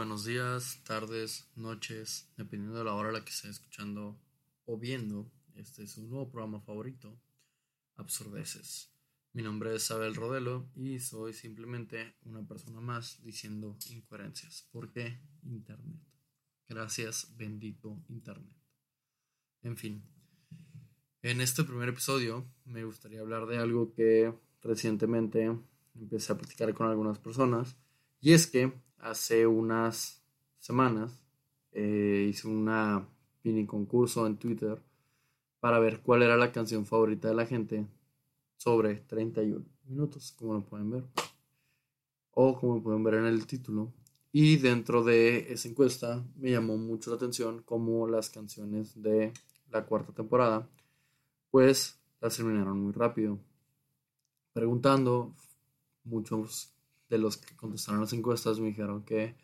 Buenos días, tardes, noches, dependiendo de la hora a la que esté escuchando o viendo. Este es un nuevo programa favorito, Absurdeces. Mi nombre es Abel Rodelo y soy simplemente una persona más diciendo incoherencias. ¿Por qué Internet? Gracias, bendito Internet. En fin, en este primer episodio me gustaría hablar de algo que recientemente empecé a platicar con algunas personas y es que hace unas semanas eh, hice una mini concurso en Twitter para ver cuál era la canción favorita de la gente sobre 31 minutos, como lo pueden ver. O como pueden ver en el título. Y dentro de esa encuesta me llamó mucho la atención como las canciones de la cuarta temporada, pues las terminaron muy rápido. Preguntando, muchos de los que contestaron las encuestas me dijeron que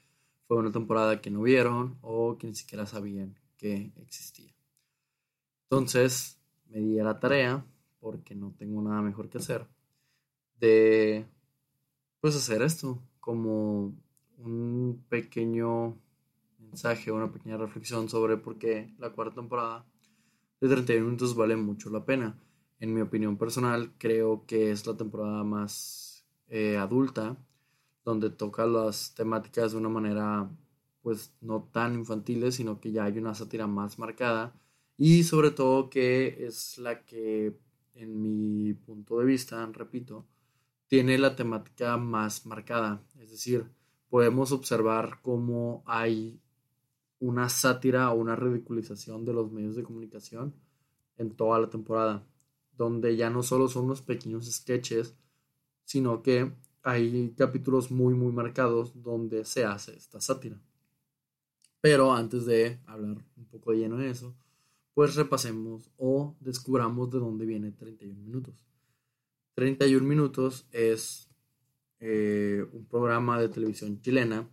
fue una temporada que no vieron o que ni siquiera sabían que existía. Entonces me di la tarea, porque no tengo nada mejor que hacer, de pues hacer esto como un pequeño mensaje, una pequeña reflexión sobre por qué la cuarta temporada de 31 minutos vale mucho la pena. En mi opinión personal, creo que es la temporada más eh, adulta, donde toca las temáticas de una manera pues no tan infantiles, sino que ya hay una sátira más marcada y sobre todo que es la que en mi punto de vista, repito, tiene la temática más marcada. Es decir, podemos observar cómo hay una sátira o una ridiculización de los medios de comunicación en toda la temporada, donde ya no solo son unos pequeños sketches, sino que hay capítulos muy muy marcados donde se hace esta sátira. Pero antes de hablar un poco de lleno de eso, pues repasemos o descubramos de dónde viene 31 minutos. 31 minutos es eh, un programa de televisión chilena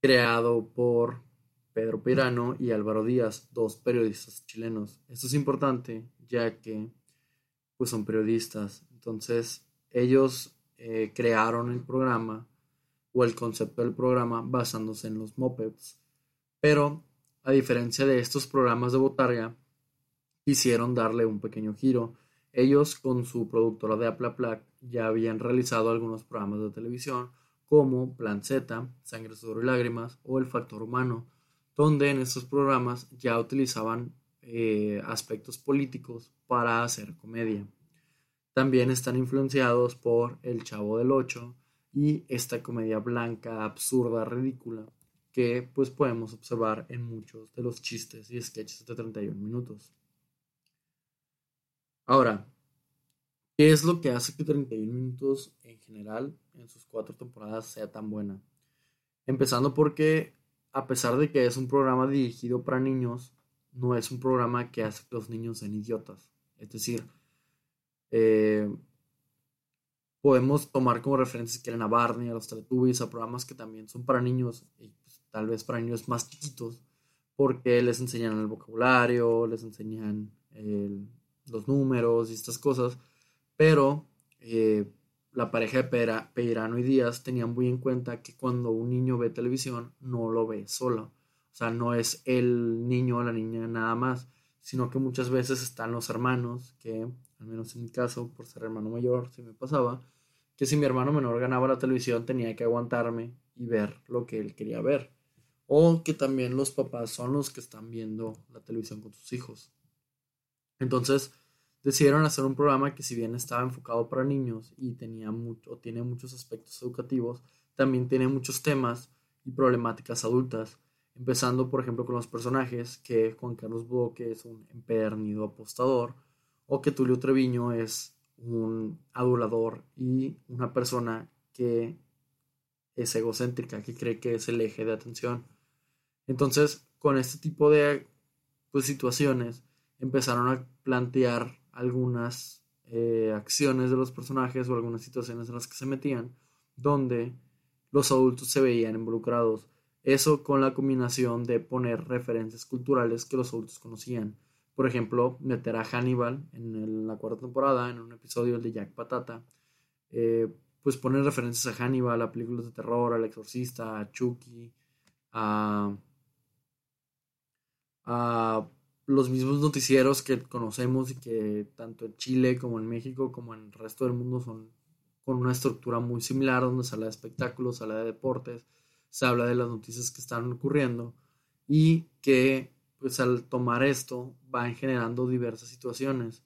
creado por Pedro Pirano y Álvaro Díaz, dos periodistas chilenos. Esto es importante ya que pues son periodistas. Entonces ellos eh, crearon el programa o el concepto del programa basándose en los mopeds. Pero a diferencia de estos programas de botarga, quisieron darle un pequeño giro. Ellos con su productora de Aplaplac ya habían realizado algunos programas de televisión como Plan Z, Sangre, Sudor y Lágrimas o El Factor Humano, donde en estos programas ya utilizaban eh, aspectos políticos para hacer comedia. También están influenciados por El Chavo del Ocho y esta comedia blanca, absurda, ridícula, que pues podemos observar en muchos de los chistes y sketches de 31 minutos. Ahora, ¿qué es lo que hace que 31 minutos en general en sus cuatro temporadas sea tan buena? Empezando porque a pesar de que es un programa dirigido para niños, no es un programa que hace que los niños sean idiotas. Es decir, eh, podemos tomar como referencias que a Barney, a los Teletubbies, a programas que también son para niños y tal vez para niños más chiquitos, porque les enseñan el vocabulario, les enseñan los números y estas cosas, pero eh, la pareja de Peirano y Díaz tenían muy en cuenta que cuando un niño ve televisión no lo ve solo, o sea, no es el niño o la niña nada más, sino que muchas veces están los hermanos, que al menos en mi caso, por ser hermano mayor, se me pasaba, que si mi hermano menor ganaba la televisión tenía que aguantarme y ver lo que él quería ver. O que también los papás son los que están viendo la televisión con sus hijos. Entonces decidieron hacer un programa que si bien estaba enfocado para niños y tenía mucho, tiene muchos aspectos educativos, también tiene muchos temas y problemáticas adultas. Empezando, por ejemplo, con los personajes, que Juan Carlos Boque es un empedernido apostador, o que Tulio Treviño es un adulador y una persona que es egocéntrica, que cree que es el eje de atención. Entonces, con este tipo de pues, situaciones, empezaron a plantear algunas eh, acciones de los personajes o algunas situaciones en las que se metían, donde los adultos se veían involucrados. Eso con la combinación de poner referencias culturales que los adultos conocían. Por ejemplo, meter a Hannibal en la cuarta temporada, en un episodio de Jack Patata, eh, pues poner referencias a Hannibal, a películas de terror, al exorcista, a Chucky, a, a los mismos noticieros que conocemos y que tanto en Chile como en México como en el resto del mundo son con una estructura muy similar donde se habla de espectáculos, se habla de deportes, se habla de las noticias que están ocurriendo y que pues al tomar esto van generando diversas situaciones.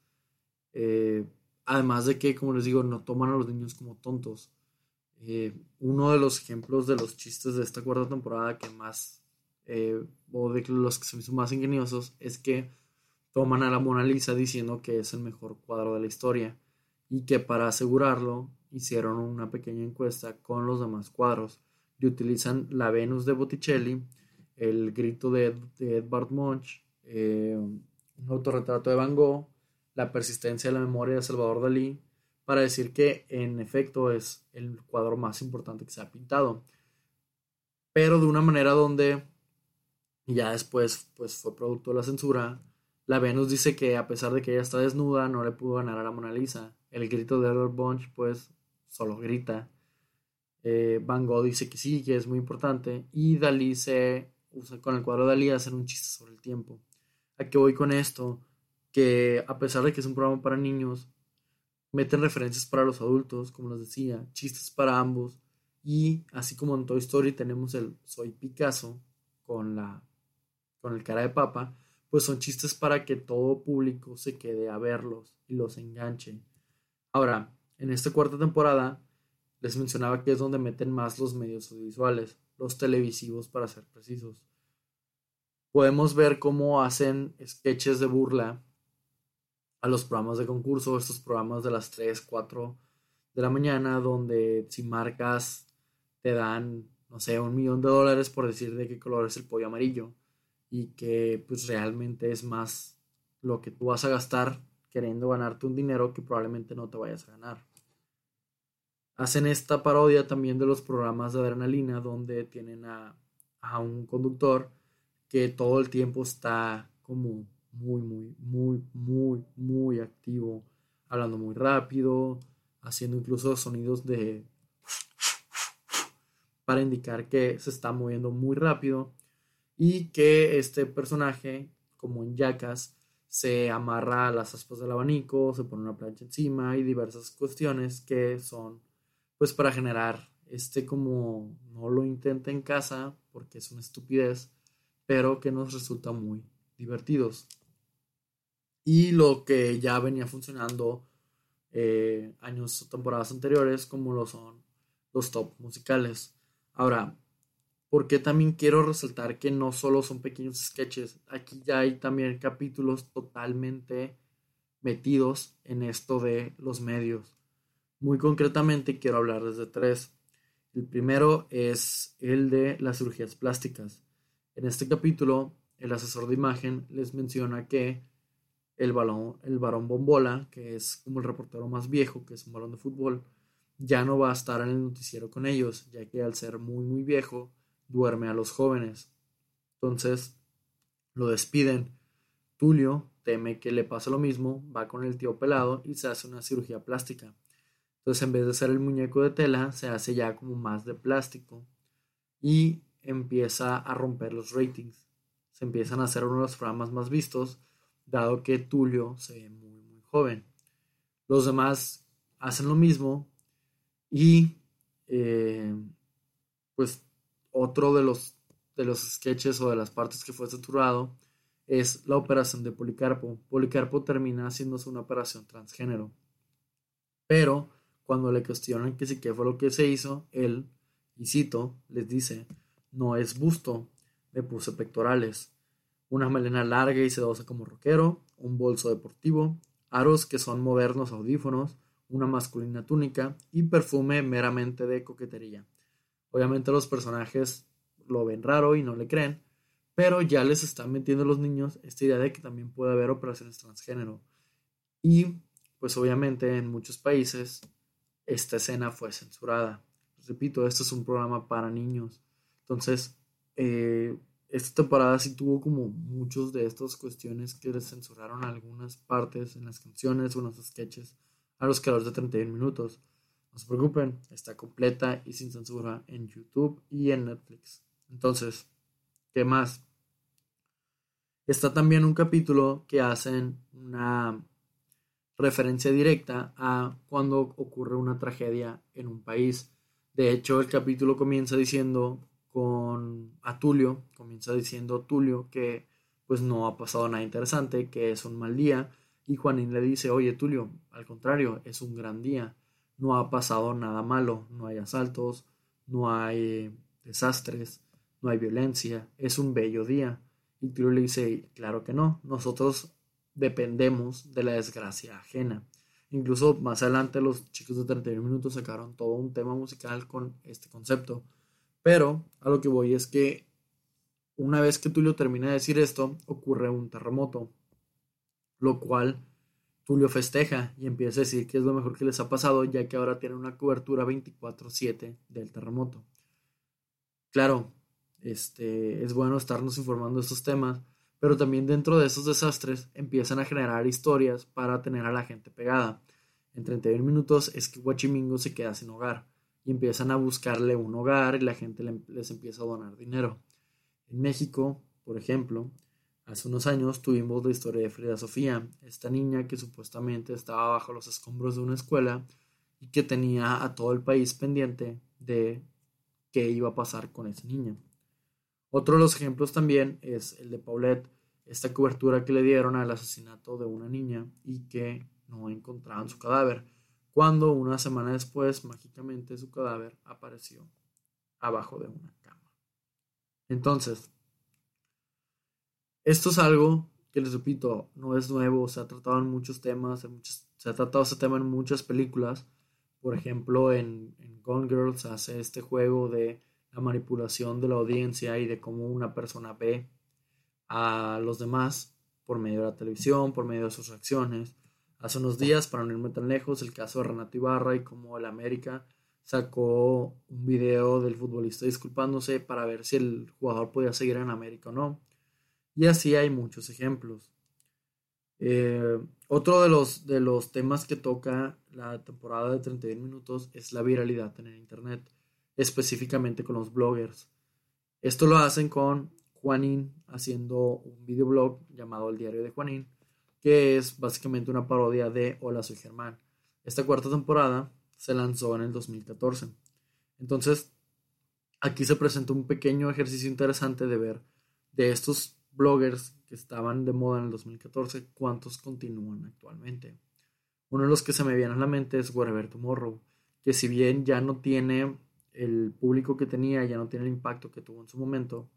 Eh, además de que, como les digo, no toman a los niños como tontos. Eh, uno de los ejemplos de los chistes de esta cuarta temporada que más, eh, o de los que se me más ingeniosos, es que toman a la Mona Lisa diciendo que es el mejor cuadro de la historia y que para asegurarlo hicieron una pequeña encuesta con los demás cuadros y utilizan la Venus de Botticelli el grito de, Edvard Munch, eh, un autorretrato de Van Gogh, La persistencia de la memoria de Salvador Dalí, para decir que en efecto es el cuadro más importante que se ha pintado. Pero de una manera donde ya después pues fue producto de la censura, la Venus dice que a pesar de que ella está desnuda, no le pudo ganar a la Mona Lisa. El grito de Edvard Munch pues solo grita. Eh, Van Gogh dice que sí, que es muy importante. Y Dalí se con el cuadro de Dalí hacer un chiste sobre el tiempo. ¿A qué voy con esto? Que a pesar de que es un programa para niños, meten referencias para los adultos, como les decía, chistes para ambos. Y así como en Toy Story tenemos el Soy Picasso con, la, con el cara de papa, pues son chistes para que todo público se quede a verlos y los enganche. Ahora, en esta cuarta temporada les mencionaba que es donde meten más los medios audiovisuales los televisivos para ser precisos. Podemos ver cómo hacen sketches de burla a los programas de concurso, estos programas de las 3, 4 de la mañana, donde si marcas te dan, no sé, un millón de dólares por decir de qué color es el pollo amarillo y que pues realmente es más lo que tú vas a gastar queriendo ganarte un dinero que probablemente no te vayas a ganar. Hacen esta parodia también de los programas de adrenalina donde tienen a, un conductor que todo el tiempo está como muy, muy, muy, muy, muy activo, hablando muy rápido, haciendo incluso sonidos de para indicar que se está moviendo muy rápido y que este personaje, como en Jackass, se amarra a las aspas del abanico, se pone una plancha encima y diversas cuestiones que son pues para generar este como no lo intenta en casa porque es una estupidez, pero que nos resulta muy divertidos. Y lo que ya venía funcionando eh, años o temporadas anteriores, como lo son los top musicales. Ahora, ¿por qué también quiero resaltar que no solo son pequeños sketches? Aquí ya hay también capítulos totalmente metidos en esto de los medios. Muy concretamente quiero hablar desde tres. El primero es el de las cirugías plásticas. En este capítulo, el asesor de imagen les menciona que el, balón, el varón bombola, que es como el reportero más viejo, que es un balón de fútbol, ya no va a estar en el noticiero con ellos, ya que al ser muy muy viejo, duerme a los jóvenes. Entonces, lo despiden. Tulio teme que le pase lo mismo, va con el tío pelado y se hace una cirugía plástica. Entonces en vez de hacer el muñeco de tela, se hace ya como más de plástico y empieza a romper los ratings. Se empiezan a hacer uno de los programas más vistos, dado que Tulio se ve muy, muy joven. Los demás hacen lo mismo Y eh, pues otro de los, de los sketches o de las partes que fue censurado es la operación de Policarpo. Policarpo termina haciéndose una operación transgénero. Pero cuando le cuestionan que sí qué fue lo que se hizo, él, y cito, les dice, no es busto, me puse pectorales, una melena larga y sedosa como rockero, un bolso deportivo, aros que son modernos audífonos, una masculina túnica y perfume meramente de coquetería. Obviamente los personajes lo ven raro y no le creen, pero ya les están metiendo los niños esta idea de que también puede haber operaciones transgénero. Y pues obviamente en muchos países esta escena fue censurada. Repito, esto es un programa para niños. Entonces, eh, esta temporada sí tuvo como muchos de estas cuestiones que les censuraron algunas partes en las canciones o en los sketches a los creadores de 31 minutos. No se preocupen, está completa y sin censura en YouTube y en Netflix. Entonces, ¿qué más? Está también un capítulo que hacen una referencia directa a cuando ocurre una tragedia en un país. De hecho, el capítulo comienza diciendo con a Tulio, comienza diciendo Tulio que pues no ha pasado nada interesante, que es un mal día, y Juanín le dice, oye Tulio, al contrario, es un gran día, no ha pasado nada malo, no hay asaltos, no hay desastres, no hay violencia, es un bello día. Y Tulio le dice, claro que no, nosotros dependemos de la desgracia ajena. Incluso más adelante los chicos de 31 minutos sacaron todo un tema musical con este concepto. Pero a lo que voy es que una vez que Tulio termina de decir esto, ocurre un terremoto, lo cual Tulio festeja y empieza a decir que es lo mejor que les ha pasado, ya que ahora tienen una cobertura 24/7 del terremoto. Claro, este, es bueno estarnos informando de estos temas, pero también dentro de esos desastres empiezan a generar historias para tener a la gente pegada. En 31 minutos es que Huachimingo se queda sin hogar y empiezan a buscarle un hogar y la gente les empieza a donar dinero. En México, por ejemplo, hace unos años tuvimos la historia de Frida Sofía, esta niña que supuestamente estaba bajo los escombros de una escuela y que tenía a todo el país pendiente de qué iba a pasar con esa niña. Otro de los ejemplos también es el de Paulette, esta cobertura que le dieron al asesinato de una niña y que no encontraban su cadáver, cuando una semana después mágicamente su cadáver apareció abajo de una cama. Entonces, esto es algo que les repito, no es nuevo, se ha tratado en muchos temas, se ha tratado ese tema en muchas películas. Por ejemplo, en, en Gone Girls hace este juego de la manipulación de la audiencia y de cómo una persona ve a los demás por medio de la televisión, por medio de sus reacciones. Hace unos días, para no irme tan lejos, el caso de Renato Ibarra y cómo el América sacó un video del futbolista disculpándose para ver si el jugador podía seguir en América o no. Y así hay muchos ejemplos. Eh, otro de los, de los temas que toca la temporada de 31 minutos es la viralidad en el Internet, específicamente con los bloggers. Esto lo hacen con Juanín haciendo un videoblog llamado El Diario de Juanín, que es básicamente una parodia de Hola, soy Germán. Esta cuarta temporada se lanzó en el 2014. Entonces, aquí se presenta un pequeño ejercicio interesante de ver de estos bloggers que estaban de moda en el 2014, cuántos continúan actualmente. Uno de los que se me viene a la mente es Wherever Tomorrow, que si bien ya no tiene el público que tenía, ya no tiene el impacto que tuvo en su momento,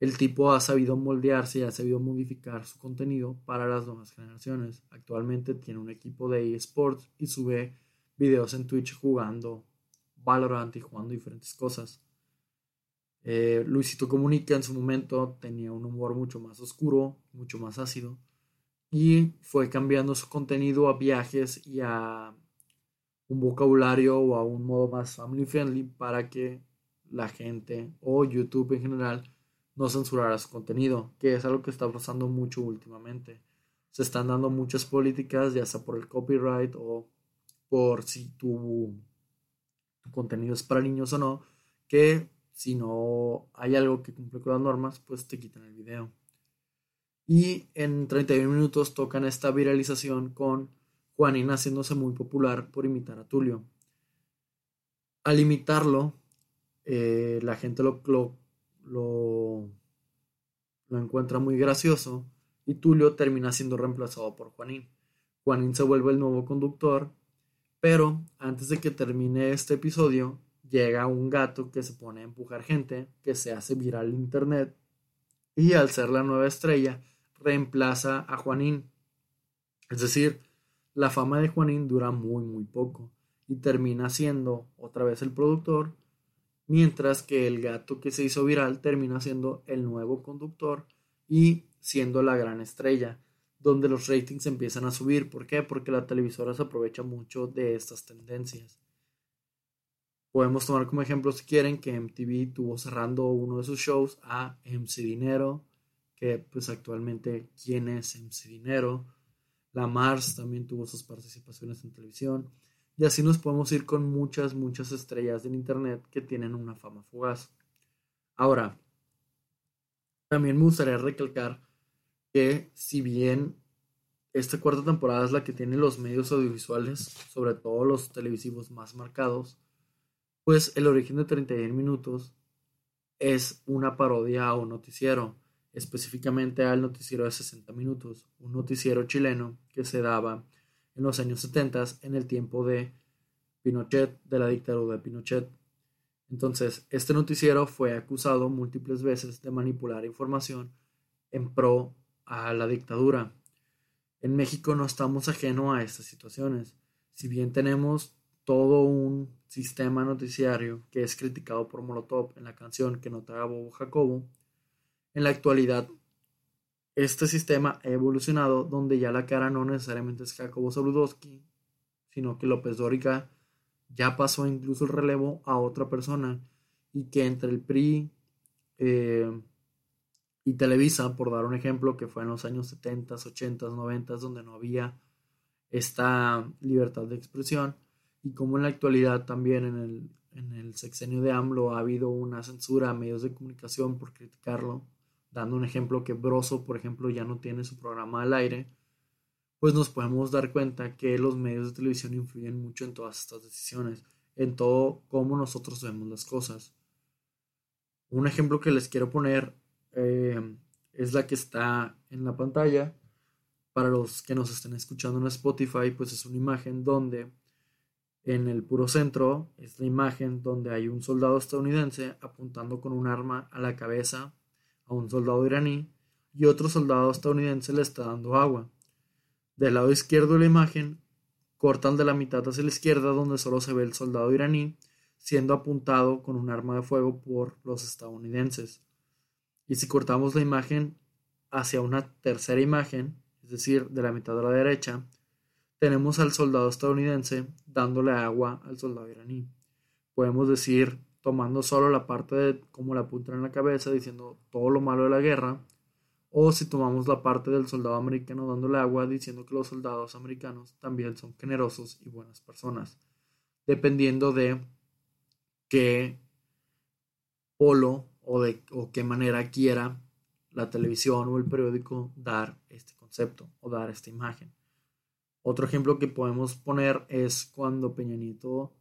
el tipo ha sabido moldearse y ha sabido modificar su contenido para las nuevas generaciones. Actualmente tiene un equipo de eSports y sube videos en Twitch jugando Valorant y jugando diferentes cosas. Eh, Luisito Comunica en su momento tenía un humor mucho más oscuro, mucho más ácido, y fue cambiando su contenido a viajes y a un vocabulario o a un modo más family friendly para que la gente o YouTube en general no censurará su contenido, que es algo que está pasando mucho últimamente. Se están dando muchas políticas, ya sea por el copyright o por si tu, contenido es para niños o no, que si no hay algo que cumple con las normas, pues te quitan el video. Y en 31 minutos tocan esta viralización con Juanín haciéndose muy popular por imitar a Tulio. Al imitarlo, eh, la gente lo, lo, lo, lo encuentra muy gracioso y Tulio termina siendo reemplazado por Juanín. Juanín se vuelve el nuevo conductor, pero antes de que termine este episodio, llega un gato que se pone a empujar gente, que se hace viral en internet y al ser la nueva estrella, reemplaza a Juanín. Es decir, la fama de Juanín dura muy muy poco y termina siendo otra vez el productor, mientras que el gato que se hizo viral termina siendo el nuevo conductor y siendo la gran estrella, donde los ratings empiezan a subir. ¿Por qué? Porque la televisora se aprovecha mucho de estas tendencias. Podemos tomar como ejemplo, si quieren, que MTV tuvo cerrando uno de sus shows a MC Dinero, que pues actualmente, ¿quién es MC Dinero? La Mars también tuvo sus participaciones en televisión. Y así nos podemos ir con muchas, muchas estrellas en Internet que tienen una fama fugaz. Ahora, también me gustaría recalcar que si bien esta cuarta temporada es la que tiene los medios audiovisuales, sobre todo los televisivos más marcados, pues el origen de 31 minutos es una parodia a un noticiero, específicamente al noticiero de 60 minutos, un noticiero chileno que se daba en los años 70 en el tiempo de Pinochet, de la dictadura de Pinochet. Entonces, este noticiero fue acusado múltiples veces de manipular información en pro a la dictadura. En México no estamos ajeno a estas situaciones. Si bien tenemos todo un sistema noticiario que es criticado por Molotov en la canción Que no te bobo Jacobo, en la actualidad este sistema ha evolucionado donde ya la cara no necesariamente es Jacobo Zabludowski, sino que López Dóriga ya pasó incluso el relevo a otra persona y que entre el PRI eh, y Televisa, por dar un ejemplo, que fue en los años 70, 80, 90, donde no había esta libertad de expresión, y como en la actualidad también en el, en el sexenio de AMLO ha habido una censura a medios de comunicación por criticarlo, dando un ejemplo que Broso, por ejemplo, ya no tiene su programa al aire, pues nos podemos dar cuenta que los medios de televisión influyen mucho en todas estas decisiones, en todo cómo nosotros vemos las cosas. Un ejemplo que les quiero poner eh, es la que está en la pantalla. Para los que nos estén escuchando en Spotify, pues es una imagen donde en el puro centro es la imagen donde hay un soldado estadounidense apuntando con un arma a la cabeza a un soldado iraní y otro soldado estadounidense le está dando agua. Del lado izquierdo de la imagen, cortan de la mitad hacia la izquierda donde solo se ve el soldado iraní siendo apuntado con un arma de fuego por los estadounidenses. Y si cortamos la imagen hacia una tercera imagen, es decir, de la mitad de la derecha, tenemos al soldado estadounidense dándole agua al soldado iraní. Podemos decir tomando solo la parte de cómo la apuntan en la cabeza, diciendo todo lo malo de la guerra, o si tomamos la parte del soldado americano dándole agua, diciendo que los soldados americanos también son generosos y buenas personas, dependiendo de qué polo o de o qué manera quiera la televisión o el periódico dar este concepto o dar esta imagen. Otro ejemplo que podemos poner es cuando Peña Nieto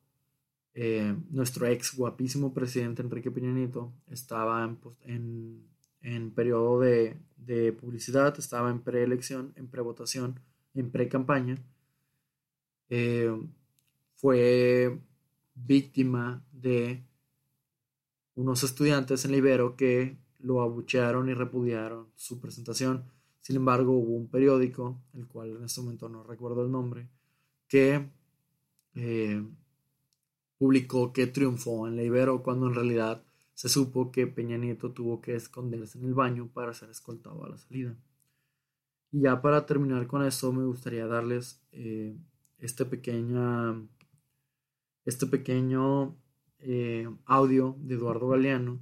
eh, nuestro ex guapísimo presidente Enrique Peña Nieto estaba en, en, periodo de, de, publicidad, estaba en preelección, en prevotación, en pre-campaña. Eh, fue víctima de unos estudiantes en Libero que lo abuchearon y repudiaron su presentación. Sin embargo, hubo un periódico, el cual en este momento no recuerdo el nombre, que eh, publicó que triunfó en la Ibero cuando en realidad se supo que Peña Nieto tuvo que esconderse en el baño para ser escoltado a la salida. Y ya para terminar con esto me gustaría darles eh, este, este pequeño eh, audio de Eduardo Galeano,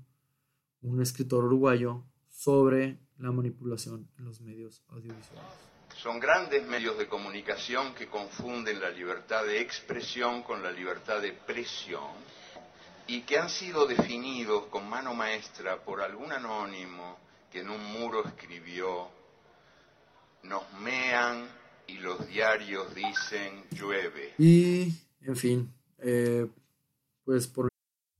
un escritor uruguayo, sobre la manipulación en los medios audiovisuales. Son grandes medios de comunicación que confunden la libertad de expresión con la libertad de presión y que han sido definidos con mano maestra por algún anónimo que en un muro escribió, nos mean y los diarios dicen llueve. Y, en fin, eh, pues por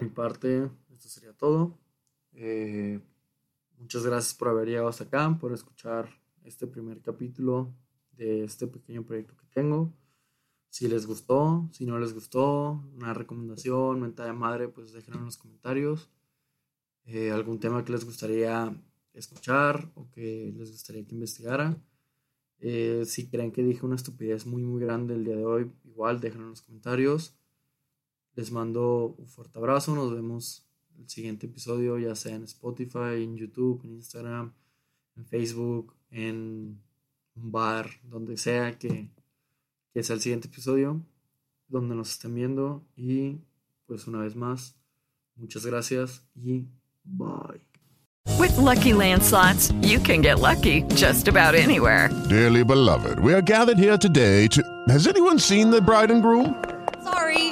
Mi parte, esto sería todo. Eh, muchas gracias por haber llegado hasta acá, por escuchar este primer capítulo de este pequeño proyecto que tengo. Si les gustó, si no les gustó, una recomendación, mentada de madre, pues déjenlo en los comentarios. Eh, algún tema que les gustaría escuchar o que les gustaría que investigara. Eh, si creen que dije una estupidez muy muy grande el día de hoy, igual déjenlo en los comentarios. Les mando un fuerte abrazo. Nos vemos el siguiente episodio, ya sea en Spotify, en YouTube, en Instagram, en Facebook, en un bar, donde sea que, que sea el siguiente episodio, donde nos estén viendo. Y pues una vez más, muchas gracias y bye. With lucky landslots, you can get lucky just about anywhere. Dearly beloved, we are gathered here today to. Has anyone seen the bride and groom?